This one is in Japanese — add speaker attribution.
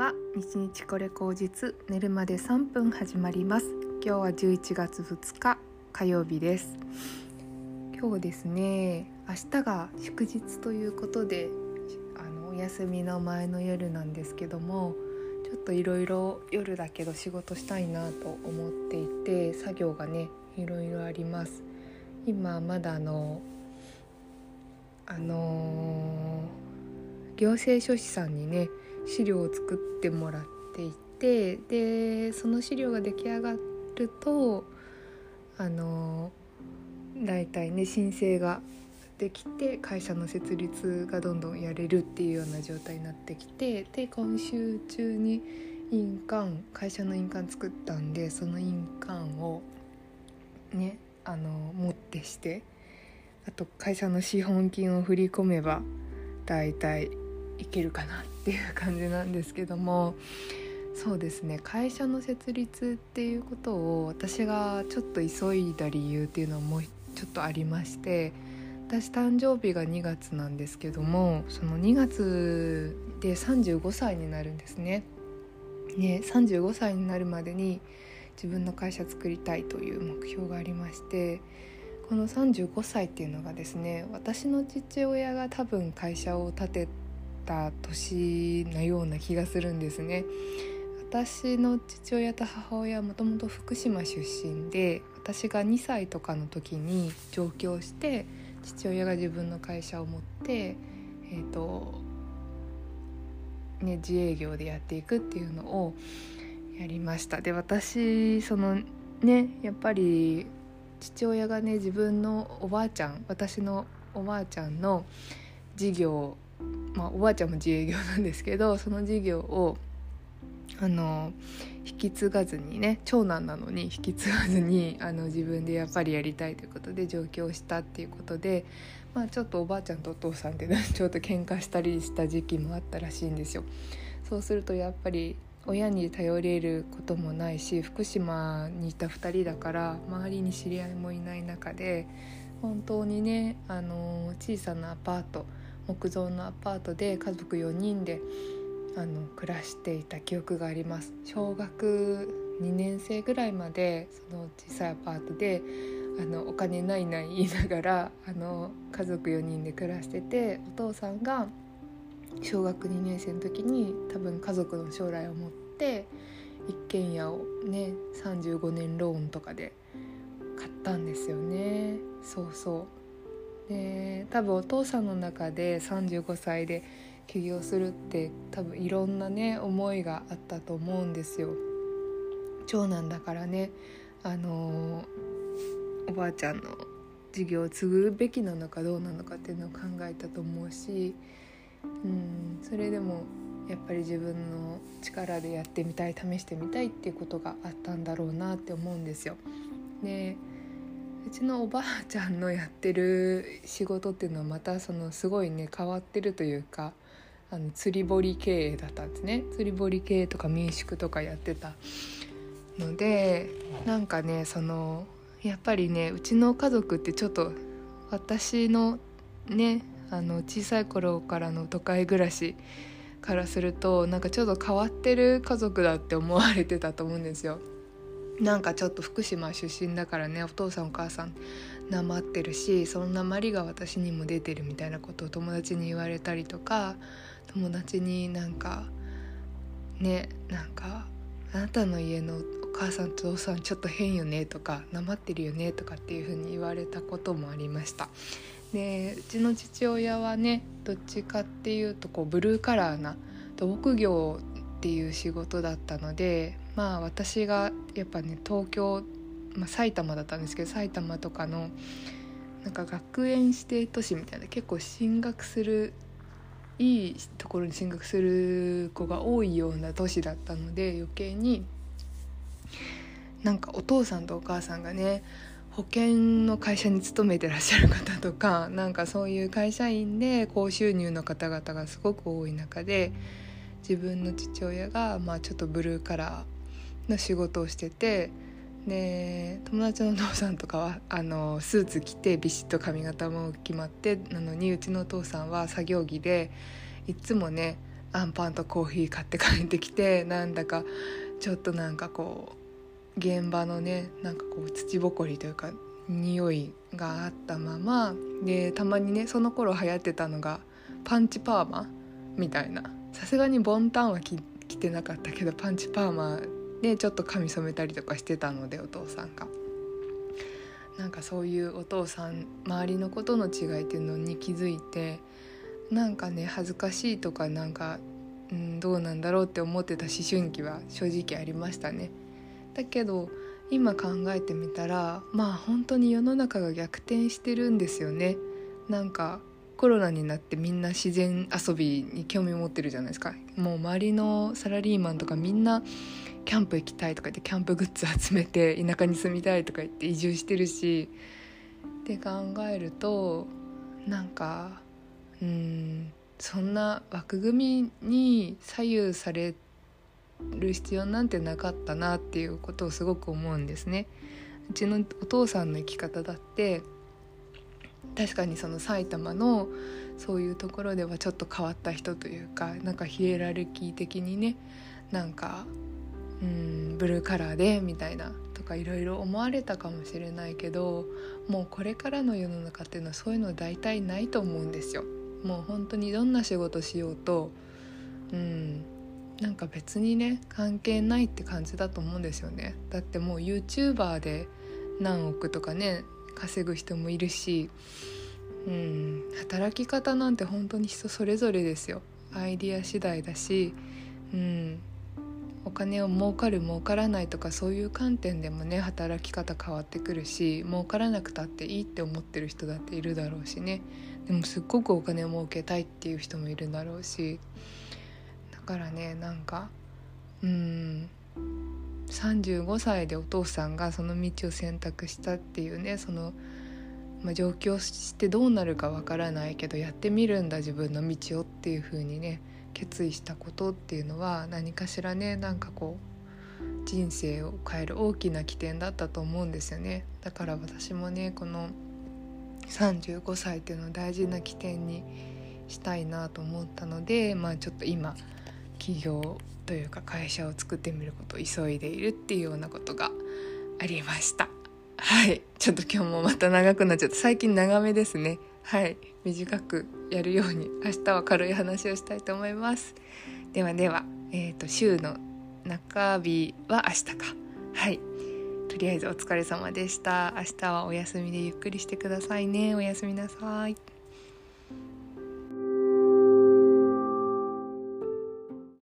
Speaker 1: は日日これ口実寝るまで3分始まります。今日は11月2日火曜日です。今日ですね明日が祝日ということであのお休みの前の夜なんですけどもちょっといろいろ夜だけど仕事したいなと思っていて作業がねいろいろあります。今まだあのあのー、行政書士さんにね資料を作ってもらっていてでその資料が出来上がるとあの大体ね申請ができて会社の設立がどんどんやれるっていうような状態になってきてで今週中に印鑑会社の印鑑作ったんでその印鑑をねあの持ってしてあと会社の資本金を振り込めば大体いけるかなっっていう感じなんですけどもそうですね会社の設立っていうことを私がちょっと急いだ理由っていうのはもうちょっとありまして私誕生日が2月なんですけどもその2月で35歳になるんですね。ね35歳になるまでに自分の会社作りたいという目標がありましてこの35歳っていうのがですね私の父親が多分会社を建てた年のような気がするんですね。私の父親と母親はもともと福島出身で私が2歳とかの時に上京して父親が自分の会社を持ってえ、ー、とね自営業でやっていくっていうのをやりました。で私そのねやっぱり父親がね自分のおばあちゃん私のおばあちゃんの事業まあ、おばあちゃんも自営業なんですけどその事業をあの引き継がずにね長男なのに引き継がずにあの自分でやっぱりやりたいということで上京したっていうことで、まあ、ちょっとおばあちゃんとお父さんって ちょっと喧嘩したりした時期もあったらしいんですよ。そうするとやっぱり親に頼れることもないし福島にいた2人だから周りに知り合いもいない中で本当にねあの小さなアパート木造のアパートで家族4人であの暮らしていた記憶があります。小学2年生ぐらいまでその小さいアパートであのお金ないない言いながらあの家族4人で暮らしててお父さんが小学2年生の時に多分家族の将来を持って一軒家をね35年ローンとかで買ったんですよね。そうそう。で多分お父さんの中で35歳で起業するって多分いろんなね思いがあったと思うんですよ。長男だからねあのおばあちゃんの事業を継ぐべきなのかどうなのかっていうのを考えたと思うし、うん、それでもやっぱり自分の力でやってみたい試してみたいっていうことがあったんだろうなって思うんですよ。でうちのおばあちゃんのやってる仕事っていうのはまたそのすごいね変わってるというかあの釣り堀経営だったんですね釣り堀経営とか民宿とかやってたのでなんかねそのやっぱりねうちの家族ってちょっと私のねあの小さい頃からの都会暮らしからするとなんかちょっと変わってる家族だって思われてたと思うんですよ。なんかちょっと福島出身だからねお父さんお母さんなまってるしそんなまりが私にも出てるみたいなことを友達に言われたりとか友達になんかねなんかあなたの家のお母さんとお父さんちょっと変よねとかなまってるよねとかっていう風に言われたこともありました。でうちの父親はねどっちかっていうとこうブルーカラーな土木業っていう仕事だったのでまあ私がやっぱね東京、まあ、埼玉だったんですけど埼玉とかのなんか学園指定都市みたいな結構進学するいいところに進学する子が多いような都市だったので余計になんかお父さんとお母さんがね保険の会社に勤めてらっしゃる方とかなんかそういう会社員で高収入の方々がすごく多い中で自分の父親がまあちょっとブルーカラーの仕事をしててで友達のお父さんとかはあのスーツ着てビシッと髪型も決まってなのにうちのお父さんは作業着でいつもねアンパンとコーヒー買って帰ってきてなんだかちょっとなんかこう現場のねなんかこう土ぼこりというか匂いがあったままでたまにねその頃流行ってたのがパンチパーマみたいな。さすがにボンタンは着てなかったけどパンチパーマでちょっと髪染めたりとかしてたのでお父さんが。なんかそういうお父さん周りのことの違いっていうのに気づいてなんかね恥ずかしいとかなんか、うん、どうなんだろうって思ってた思春期は正直ありましたね。だけど今考えてみたらまあ本当に世の中が逆転してるんですよね。なんかコロナになってみんな自然遊びに興味持ってるじゃないですかもう周りのサラリーマンとかみんなキャンプ行きたいとか言ってキャンプグッズ集めて田舎に住みたいとか言って移住してるしって考えるとなんかうんそんな枠組みに左右される必要なんてなかったなっていうことをすごく思うんですね。うちのお父さんの生き方だって確かにその埼玉のそういうところではちょっと変わった人というかなんかヒエラルキー的にねなんかうんブルーカラーでみたいなとかいろいろ思われたかもしれないけどもうこれからの世の中っていうのはそういうの大体ないと思うんですよ。もう本当にどんな仕事しようとうんなんか別にね関係ないって感じだと思うんですよね。だってもう YouTuber で何億とかね稼ぐ人もいるし、うん、働き方なんて本当に人それぞれですよアイディア次第だし、うん、お金を儲かる儲からないとかそういう観点でもね働き方変わってくるし儲からなくたっていいって思ってる人だっているだろうしね。でもすっごくお金を儲けたいっていう人もいるだろうし。だからねなんかうん35歳でお父さんがその道を選択したっていうねその、まあ、上京してどうなるかわからないけどやってみるんだ自分の道をっていう風にね決意したことっていうのは何かしらねなんかこう人生を変える大きな起点だったと思うんですよね。だから私もねこの35歳っていうのを大事な起点にしたいなと思ったのでまあちょっと今起業というか会社を作ってみることを急いでいるっていうようなことがありました。はい。ちょっと今日もまた長くなっちゃった最近長めですね。はい短くやるように明日は軽い話をしたいと思います。ではでは、えーと、週の中日は明日か。はい。とりあえずお疲れ様でした。明日はお休みでゆっくりしてくださいね。おやすみなさい。